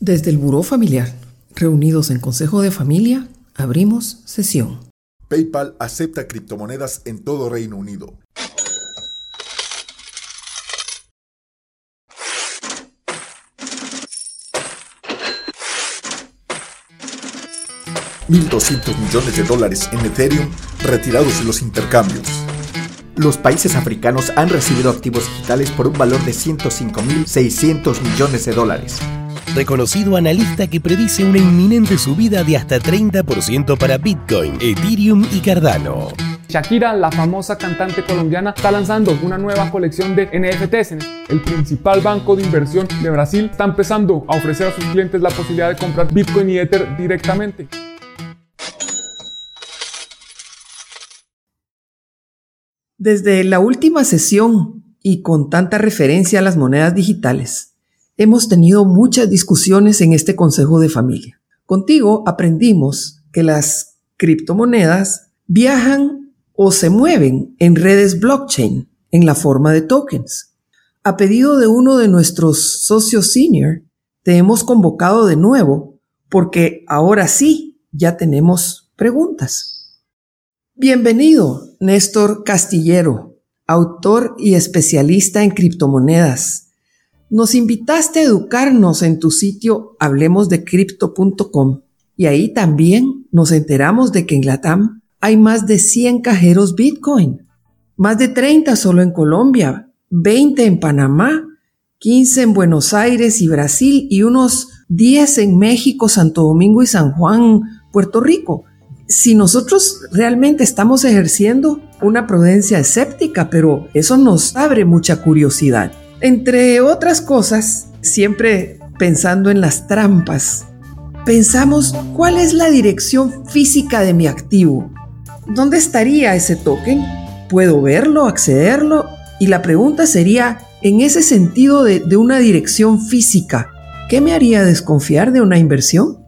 Desde el Buró Familiar, reunidos en Consejo de Familia, abrimos sesión. PayPal acepta criptomonedas en todo Reino Unido. $1.200 millones de dólares en Ethereum retirados de los intercambios. Los países africanos han recibido activos digitales por un valor de 105.600 millones de dólares. Reconocido analista que predice una inminente subida de hasta 30% para Bitcoin, Ethereum y Cardano. Shakira, la famosa cantante colombiana, está lanzando una nueva colección de NFTs. El principal banco de inversión de Brasil está empezando a ofrecer a sus clientes la posibilidad de comprar Bitcoin y Ether directamente. Desde la última sesión y con tanta referencia a las monedas digitales, hemos tenido muchas discusiones en este Consejo de Familia. Contigo aprendimos que las criptomonedas viajan o se mueven en redes blockchain en la forma de tokens. A pedido de uno de nuestros socios senior, te hemos convocado de nuevo porque ahora sí ya tenemos preguntas. Bienvenido, Néstor Castillero, autor y especialista en criptomonedas. Nos invitaste a educarnos en tu sitio hablemosdecrypto.com y ahí también nos enteramos de que en Latam hay más de 100 cajeros Bitcoin, más de 30 solo en Colombia, 20 en Panamá, 15 en Buenos Aires y Brasil y unos 10 en México, Santo Domingo y San Juan, Puerto Rico si nosotros realmente estamos ejerciendo una prudencia escéptica, pero eso nos abre mucha curiosidad. Entre otras cosas, siempre pensando en las trampas, pensamos cuál es la dirección física de mi activo. ¿Dónde estaría ese token? ¿Puedo verlo, accederlo? Y la pregunta sería, en ese sentido de, una dirección física, ¿qué me haría desconfiar de una inversión?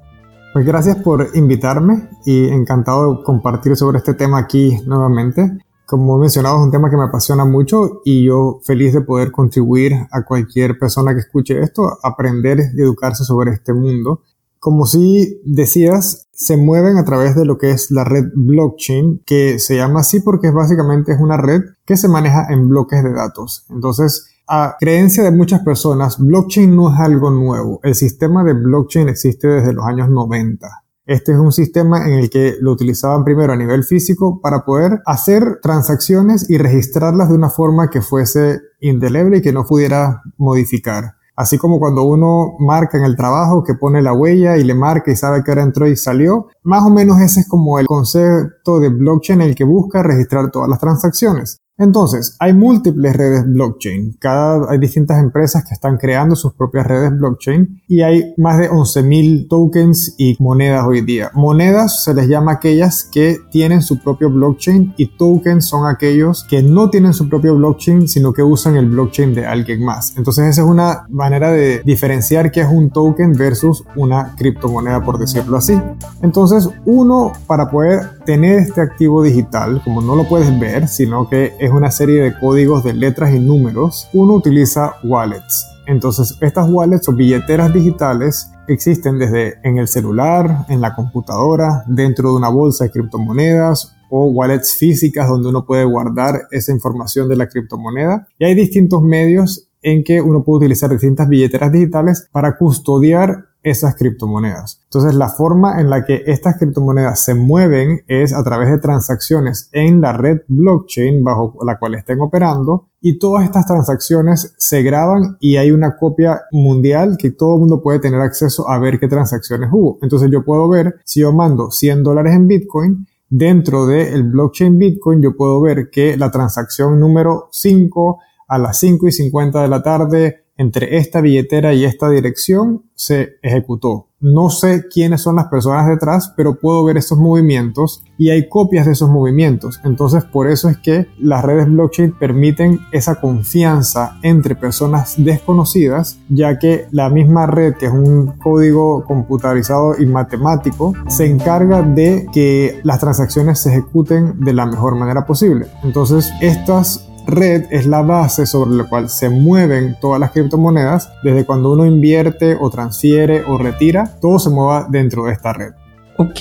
Pues gracias por invitarme y encantado de compartir sobre este tema aquí nuevamente. Como he mencionado, es un tema que me apasiona mucho y yo feliz de poder contribuir a cualquier persona que escuche esto, aprender y educarse sobre este mundo. Como si decías, se mueven a través de lo que es la red blockchain, que se llama así porque básicamente es una red que se maneja en bloques de datos. Entonces, a creencia de muchas personas, blockchain no es algo nuevo. El sistema de blockchain existe desde los años 90. Este es un sistema en el que lo utilizaban primero a nivel físico para poder hacer transacciones y registrarlas de una forma que fuese indeleble y que no pudiera modificar. Así como cuando uno marca en el trabajo que pone la huella y le marca y sabe que ahora entró y salió, más o menos ese es como el concepto de blockchain en el que busca registrar todas las transacciones. Entonces, hay múltiples redes blockchain. Cada, hay distintas empresas que están creando sus propias redes blockchain y hay más de 11.000 tokens y monedas hoy día. Monedas se les llama aquellas que tienen su propio blockchain y tokens son aquellos que no tienen su propio blockchain sino que usan el blockchain de alguien más. Entonces, esa es una manera de diferenciar qué es un token versus una criptomoneda, por decirlo así. Entonces, uno, para poder tener este activo digital, como no lo puedes ver, sino que una serie de códigos de letras y números, uno utiliza wallets. Entonces, estas wallets o billeteras digitales existen desde en el celular, en la computadora, dentro de una bolsa de criptomonedas o wallets físicas donde uno puede guardar esa información de la criptomoneda. Y hay distintos medios en que uno puede utilizar distintas billeteras digitales para custodiar esas criptomonedas. Entonces la forma en la que estas criptomonedas se mueven es a través de transacciones en la red blockchain bajo la cual estén operando y todas estas transacciones se graban y hay una copia mundial que todo el mundo puede tener acceso a ver qué transacciones hubo. Entonces yo puedo ver si yo mando 100 dólares en Bitcoin dentro del blockchain Bitcoin yo puedo ver que la transacción número 5 a las 5 y 50 de la tarde entre esta billetera y esta dirección se ejecutó. No sé quiénes son las personas detrás, pero puedo ver esos movimientos y hay copias de esos movimientos. Entonces, por eso es que las redes blockchain permiten esa confianza entre personas desconocidas, ya que la misma red, que es un código computarizado y matemático, se encarga de que las transacciones se ejecuten de la mejor manera posible. Entonces, estas red es la base sobre la cual se mueven todas las criptomonedas. Desde cuando uno invierte o transfiere o retira, todo se mueva dentro de esta red. Ok,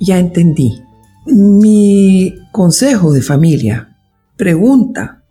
ya entendí. Mi consejo de familia pregunta,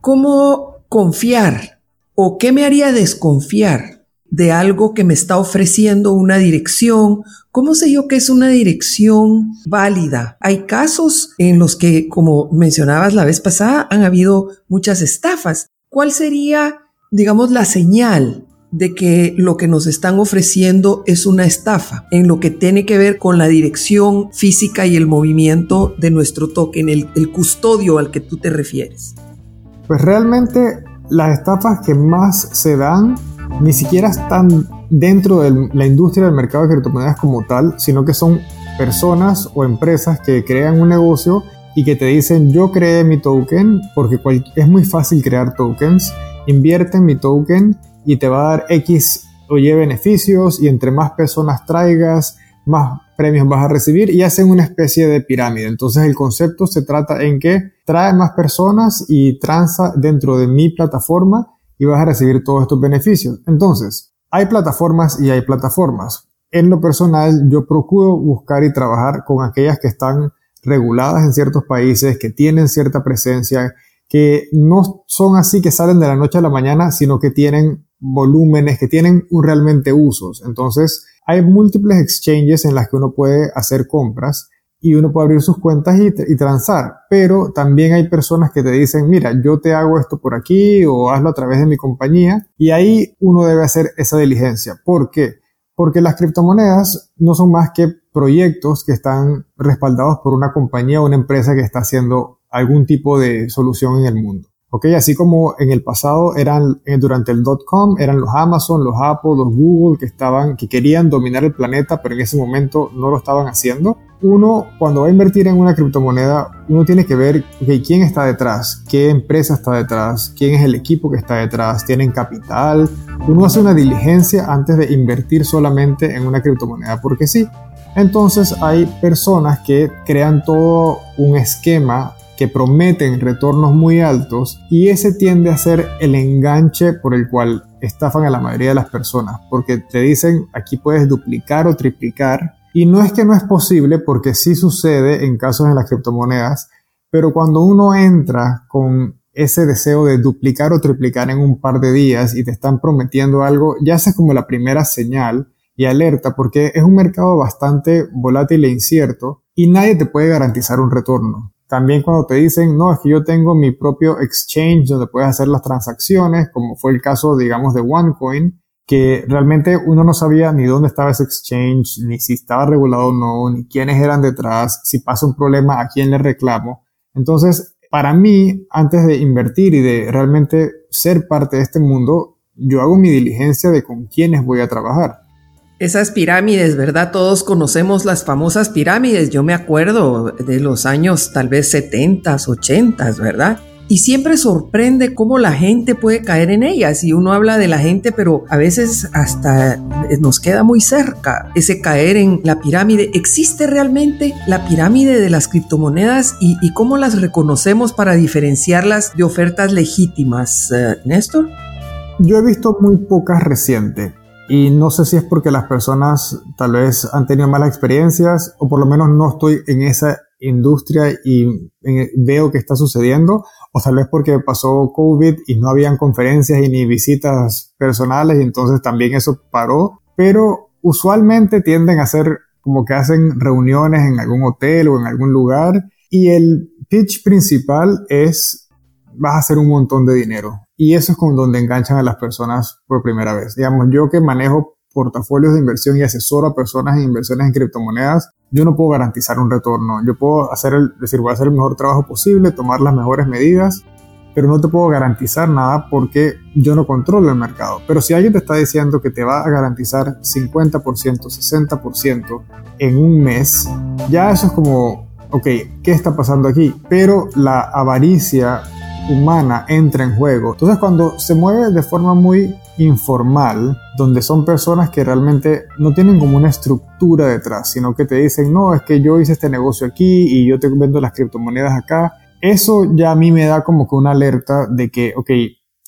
¿cómo confiar o qué me haría desconfiar de algo que me está ofreciendo una dirección. ¿Cómo sé yo que es una dirección válida? Hay casos en los que, como mencionabas la vez pasada, han habido muchas estafas. ¿Cuál sería, digamos, la señal de que lo que nos están ofreciendo es una estafa en lo que tiene que ver con la dirección física y el movimiento de nuestro token, el, el custodio al que tú te refieres? Pues realmente las estafas que más se dan ni siquiera están dentro de la industria del mercado de criptomonedas como tal, sino que son personas o empresas que crean un negocio y que te dicen yo creé mi token porque es muy fácil crear tokens, invierte en mi token y te va a dar X o Y beneficios y entre más personas traigas, más premios vas a recibir y hacen una especie de pirámide. Entonces el concepto se trata en que trae más personas y transa dentro de mi plataforma y vas a recibir todos estos beneficios. Entonces, hay plataformas y hay plataformas. En lo personal, yo procuro buscar y trabajar con aquellas que están reguladas en ciertos países, que tienen cierta presencia, que no son así que salen de la noche a la mañana, sino que tienen volúmenes, que tienen realmente usos. Entonces, hay múltiples exchanges en las que uno puede hacer compras y uno puede abrir sus cuentas y, y, transar, pero también hay personas que te dicen, mira, yo te hago esto por aquí o hazlo a través de mi compañía y ahí uno debe hacer esa diligencia. ¿Por qué? Porque las criptomonedas no son más que proyectos que están respaldados por una compañía o una empresa que está haciendo algún tipo de solución en el mundo. ¿Ok? Así como en el pasado eran, eh, durante el dot-com, eran los Amazon, los Apple, los Google que estaban, que querían dominar el planeta, pero en ese momento no lo estaban haciendo. Uno, cuando va a invertir en una criptomoneda, uno tiene que ver quién está detrás, qué empresa está detrás, quién es el equipo que está detrás, tienen capital. Uno hace una diligencia antes de invertir solamente en una criptomoneda, porque sí. Entonces hay personas que crean todo un esquema que prometen retornos muy altos y ese tiende a ser el enganche por el cual estafan a la mayoría de las personas, porque te dicen aquí puedes duplicar o triplicar y no es que no es posible porque sí sucede en casos de las criptomonedas, pero cuando uno entra con ese deseo de duplicar o triplicar en un par de días y te están prometiendo algo, ya es como la primera señal y alerta porque es un mercado bastante volátil e incierto y nadie te puede garantizar un retorno. También cuando te dicen, no, es que yo tengo mi propio exchange donde puedes hacer las transacciones, como fue el caso, digamos, de OneCoin, que realmente uno no sabía ni dónde estaba ese exchange, ni si estaba regulado o no, ni quiénes eran detrás, si pasa un problema, a quién le reclamo. Entonces, para mí, antes de invertir y de realmente ser parte de este mundo, yo hago mi diligencia de con quiénes voy a trabajar. Esas pirámides, ¿verdad? Todos conocemos las famosas pirámides. Yo me acuerdo de los años tal vez 70, 80, ¿verdad? Y siempre sorprende cómo la gente puede caer en ellas. Y uno habla de la gente, pero a veces hasta nos queda muy cerca ese caer en la pirámide. ¿Existe realmente la pirámide de las criptomonedas y, cómo las reconocemos para diferenciarlas de ofertas legítimas, eh, Néstor? Yo he visto muy pocas recientes. Y no sé si es porque las personas tal vez han tenido malas experiencias o por lo menos no estoy en esa industria y veo que está sucediendo o tal vez porque pasó COVID y no habían conferencias y ni visitas personales y entonces también eso paró. Pero usualmente tienden a hacer como que hacen reuniones en algún hotel o en algún lugar y el pitch principal es vas a hacer un montón de dinero y eso es con donde enganchan a las personas por primera vez. Digamos, yo que manejo portafolios de inversión y asesoro a personas en inversiones en criptomonedas, yo no puedo garantizar un retorno. Yo puedo hacer el, decir, voy a hacer el mejor trabajo posible, tomar las mejores medidas, pero no te puedo garantizar nada porque yo no controlo el mercado. Pero si alguien te está diciendo que te va a garantizar 50%, 60% en un mes, ya eso es como, ok, ¿qué está pasando aquí? Pero la avaricia humana entra en juego. Entonces cuando se mueve de forma muy informal, donde son personas que realmente no tienen como una estructura detrás, sino que te dicen, no, es que yo hice este negocio aquí y yo te vendo las criptomonedas acá, eso ya a mí me da como que una alerta de que, ok,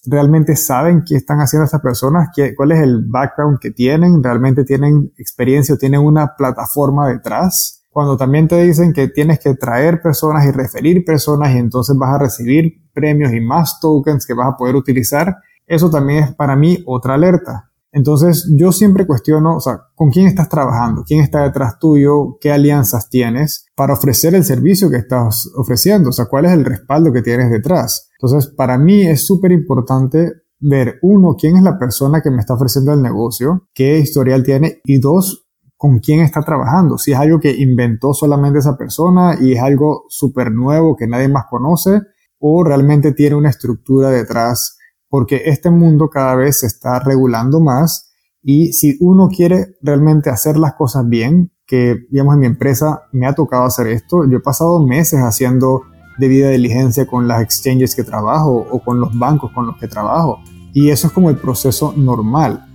realmente saben qué están haciendo estas personas, qué, cuál es el background que tienen, realmente tienen experiencia o tienen una plataforma detrás. Cuando también te dicen que tienes que traer personas y referir personas y entonces vas a recibir premios y más tokens que vas a poder utilizar, eso también es para mí otra alerta. Entonces yo siempre cuestiono, o sea, ¿con quién estás trabajando? ¿Quién está detrás tuyo? ¿Qué alianzas tienes para ofrecer el servicio que estás ofreciendo? O sea, ¿cuál es el respaldo que tienes detrás? Entonces, para mí es súper importante ver, uno, quién es la persona que me está ofreciendo el negocio, qué historial tiene, y dos, con quién está trabajando. Si es algo que inventó solamente esa persona y es algo súper nuevo que nadie más conoce, o realmente tiene una estructura detrás porque este mundo cada vez se está regulando más y si uno quiere realmente hacer las cosas bien, que digamos en mi empresa me ha tocado hacer esto, yo he pasado meses haciendo debida diligencia con las exchanges que trabajo o con los bancos con los que trabajo y eso es como el proceso normal,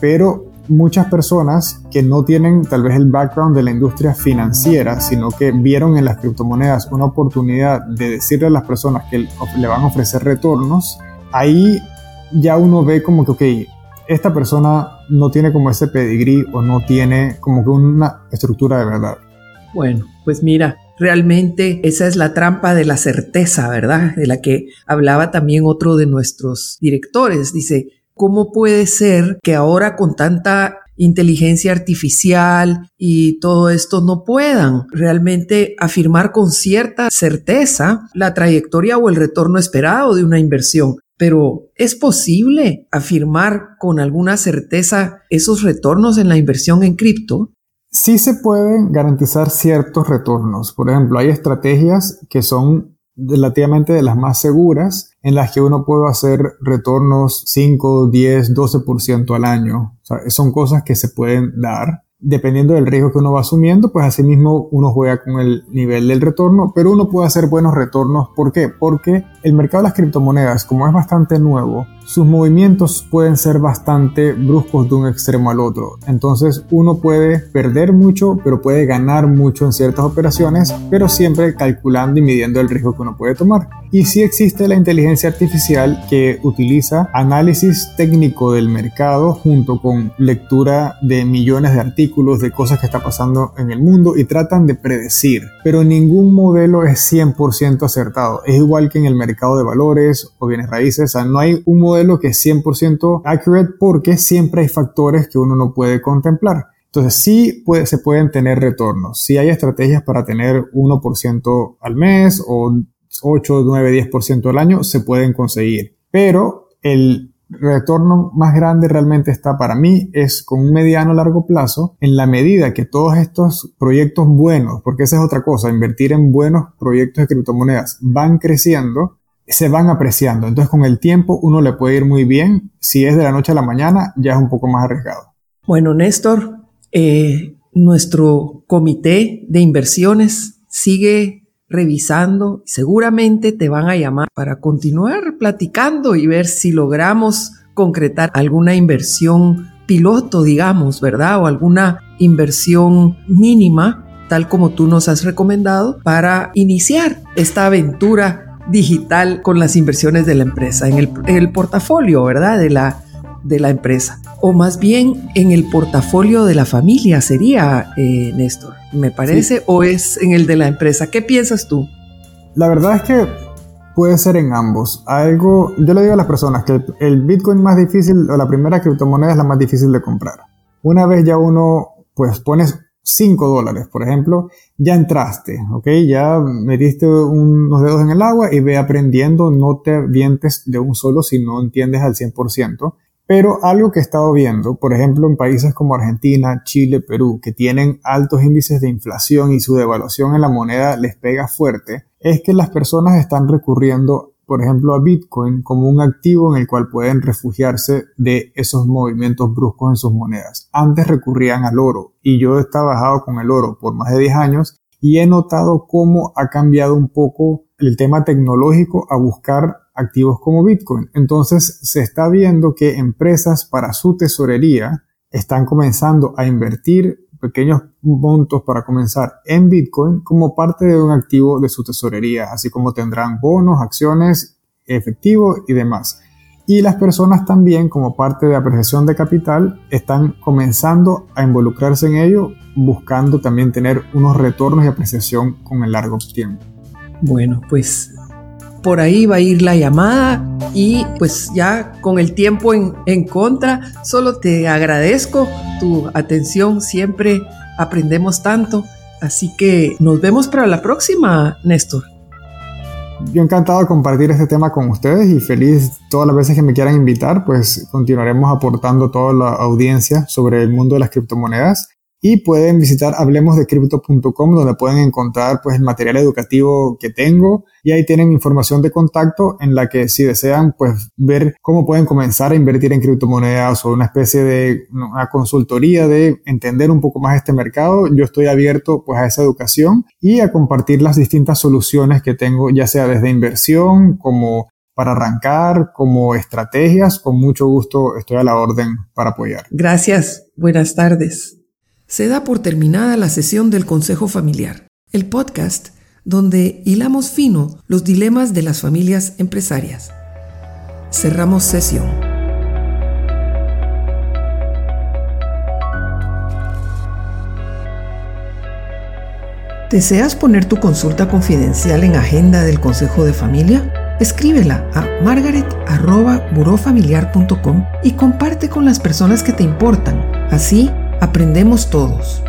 pero muchas personas que no tienen tal vez el background de la industria financiera, sino que vieron en las criptomonedas una oportunidad de decirle a las personas que le van a ofrecer retornos, ahí ya uno ve como que, ok, esta persona no tiene como ese pedigrí o no tiene como que una estructura de verdad. Bueno, pues mira, realmente esa es la trampa de la certeza, ¿verdad? De la que hablaba también otro de nuestros directores. Dice, ¿cómo puede ser que ahora con tanta inteligencia artificial y todo esto no puedan realmente afirmar con cierta certeza la trayectoria o el retorno esperado de una inversión. Pero ¿es posible afirmar con alguna certeza esos retornos en la inversión en cripto? Sí se pueden garantizar ciertos retornos. Por ejemplo, hay estrategias que son relativamente de las más seguras en las que uno puede hacer retornos 5, 10, 12% al año. Son cosas que se pueden dar dependiendo del riesgo que uno va asumiendo, pues asimismo uno juega con el nivel del retorno, pero uno puede hacer buenos retornos. ¿Por qué? Porque el mercado de las criptomonedas, como es bastante nuevo, sus movimientos pueden ser bastante bruscos de un extremo al otro. Entonces uno puede perder mucho, pero puede ganar mucho en ciertas operaciones, pero siempre calculando y midiendo el riesgo que uno puede tomar. Y sí existe la inteligencia artificial que utiliza análisis técnico del mercado junto con lectura de millones de artículos de cosas que está pasando en el mundo y tratan de predecir. Pero ningún modelo es 100% acertado. Es igual que en el mercado de valores o bienes raíces. O sea, no hay un modelo que es 100% accurate porque siempre hay factores que uno no puede contemplar. Entonces sí puede, se pueden tener retornos, sí hay estrategias para tener 1% al mes o 8, 9, 10% al año, se pueden conseguir. Pero el retorno más grande realmente está para mí es con un mediano largo plazo en la medida que todos estos proyectos buenos, porque esa es otra cosa, invertir en buenos proyectos de criptomonedas van creciendo, se van apreciando. Entonces con el tiempo uno le puede ir muy bien. Si es de la noche a la mañana, ya es un poco más arriesgado. Bueno, Néstor, eh, nuestro comité de inversiones sigue revisando. Seguramente te van a llamar para continuar platicando y ver si logramos concretar alguna inversión piloto, digamos, ¿verdad? O alguna inversión mínima, tal como tú nos has recomendado, para iniciar esta aventura digital con las inversiones de la empresa, en el, portafolio, ¿verdad? De la, de la empresa. O más bien en el portafolio de la familia sería, eh, Néstor, me parece, o es en el de la empresa. ¿Qué piensas tú? La verdad es que puede ser en ambos. Algo, yo le digo a las personas que el Bitcoin más difícil o la primera criptomoneda es la más difícil de comprar. Una vez ya uno pues pones 5 dólares, por ejemplo, ya entraste, ¿ok? Ya metiste unos dedos en el agua y ve aprendiendo, no te vientes de un solo si no entiendes al 100%. Pero algo que he estado viendo, por ejemplo, en países como Argentina, Chile, Perú, que tienen altos índices de inflación y su devaluación en la moneda les pega fuerte, es que las personas están recurriendo por ejemplo, a Bitcoin como un activo en el cual pueden refugiarse de esos movimientos bruscos en sus monedas. Antes recurrían al oro y yo he trabajado con el oro por más de 10 años y he notado cómo ha cambiado un poco el tema tecnológico a buscar activos como Bitcoin. Entonces se está viendo que empresas para su tesorería están comenzando a invertir pequeños montos para comenzar en Bitcoin como parte de un activo de su tesorería, así como tendrán bonos, acciones, efectivo y demás. Y las personas también, como parte de apreciación de capital, están comenzando a involucrarse en ello, buscando también tener unos retornos y apreciación con el largo tiempo. Bueno, pues por ahí va a ir la llamada y pues ya con el tiempo en, en contra, solo te agradezco tu atención, siempre aprendemos tanto, así que nos vemos para la próxima, Néstor. Yo encantado de compartir este tema con ustedes y feliz todas las veces que me quieran invitar, pues continuaremos aportando toda la audiencia sobre el mundo de las criptomonedas y pueden visitar hablemosdecrypto.com donde pueden encontrar pues el material educativo que tengo y ahí tienen información de contacto en la que si desean pues ver cómo pueden comenzar a invertir en criptomonedas o una especie de una consultoría de entender un poco más este mercado, yo estoy abierto pues a esa educación y a compartir las distintas soluciones que tengo ya sea desde inversión como para arrancar, como estrategias, con mucho gusto estoy a la orden para apoyar. Gracias, buenas tardes se da por terminada la sesión del Consejo Familiar, el podcast donde hilamos fino los dilemas de las familias empresarias. Cerramos sesión. ¿Deseas poner tu consulta confidencial en agenda del Consejo de Familia? Escríbela a margaret.burofamiliar.com y comparte con las personas que te importan. Así aprendemos todos.